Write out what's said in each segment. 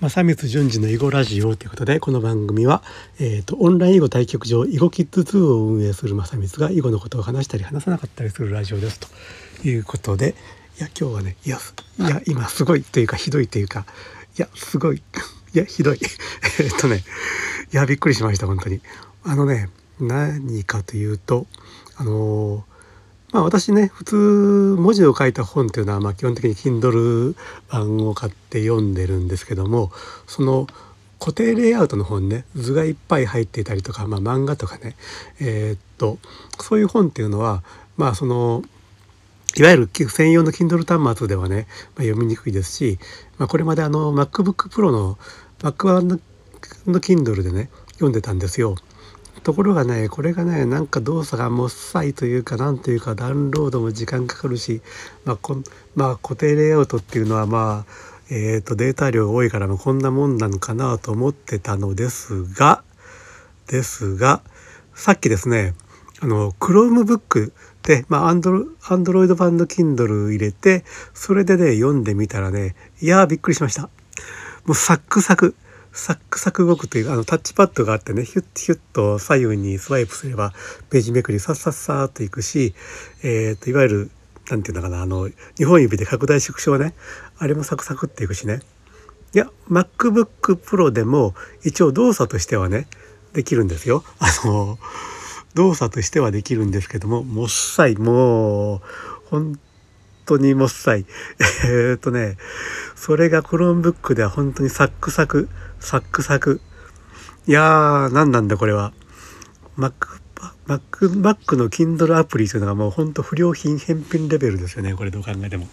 正光順次の囲碁ラジオということでこの番組は、えーと、オンライン囲碁対局場囲碁キッズ2を運営する正光が囲碁のことを話したり話さなかったりするラジオですということでいや今日はねいやいや今すごいというかひどいというかいやすごいいやひどい。えっとねいやびっくりしました本当に。あのね何かというとあのまあ私ね普通文字を書いた本っていうのはまあ基本的に Kindle 版を買って読んでるんですけどもその固定レイアウトの本ね図がいっぱい入っていたりとか、まあ、漫画とかねえー、っとそういう本っていうのはまあそのいわゆる専用の Kindle 端末ではね、まあ、読みにくいですし、まあ、これまであの MacBook Pro の Mac 版の Kindle でね読んでたんですよ。ところがねこれがねなんか動作がもっさいというかなんというかダウンロードも時間かかるし、まあこまあ、固定レイアウトっていうのはまあ、えーと、データ量多いからこんなもんなのかなと思ってたのですがですがさっきですねあの Chromebook で、まあ、アンドロイド版の Kindle 入れてそれでね読んでみたらねいやーびっくりしました。もうサックサクサクサク動くというあのタッチパッドがあってねヒュッヒュッと左右にスワイプすればページめくりさっさっさーといくし、えーと、いわゆる何て言うのかなあの2本指で拡大縮小ねあれもサクサクっていくしねいや MacBook Pro でも一応動作としてはねできるんですよ。あの動作としてはできるんですけどももっさいもう本当にもっさい えっとねそれが Chromebook では本当にサックサクサックサクいやー何なんだこれは Mac Mac, Mac の Kindle アプリというのがもうほんと不良品返品レベルですよねこれどう考えても。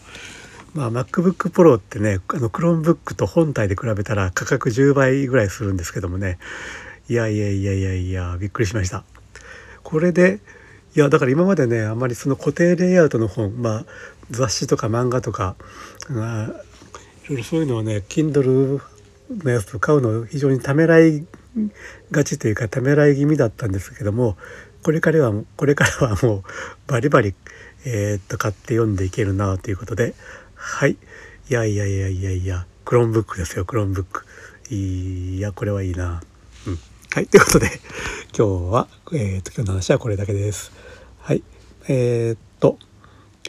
まあ、MacBook Pro ってねあの Chromebook と本体で比べたら価格10倍ぐらいするんですけどもねいやいやいやいやいやびっくりしました。これでいやだから今までねあんまりその固定レイアウトの本まあ雑誌とか漫画とか、まあ、いろいろそういうのをね Kindle のやつを買うの非常にためらいがちというかためらい気味だったんですけどもこれからはこれからはもうバリバリ、えー、っと買って読んでいけるなということではい。いやいやいやいやいやクローンブックですよクローンブックいやこれはいいな。うん。はいということで今日は、えー、っと今日の話はこれだけです。はい。えー、っと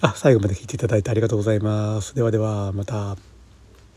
あ最後まで聞いていただいてありがとうございます。ではではまた。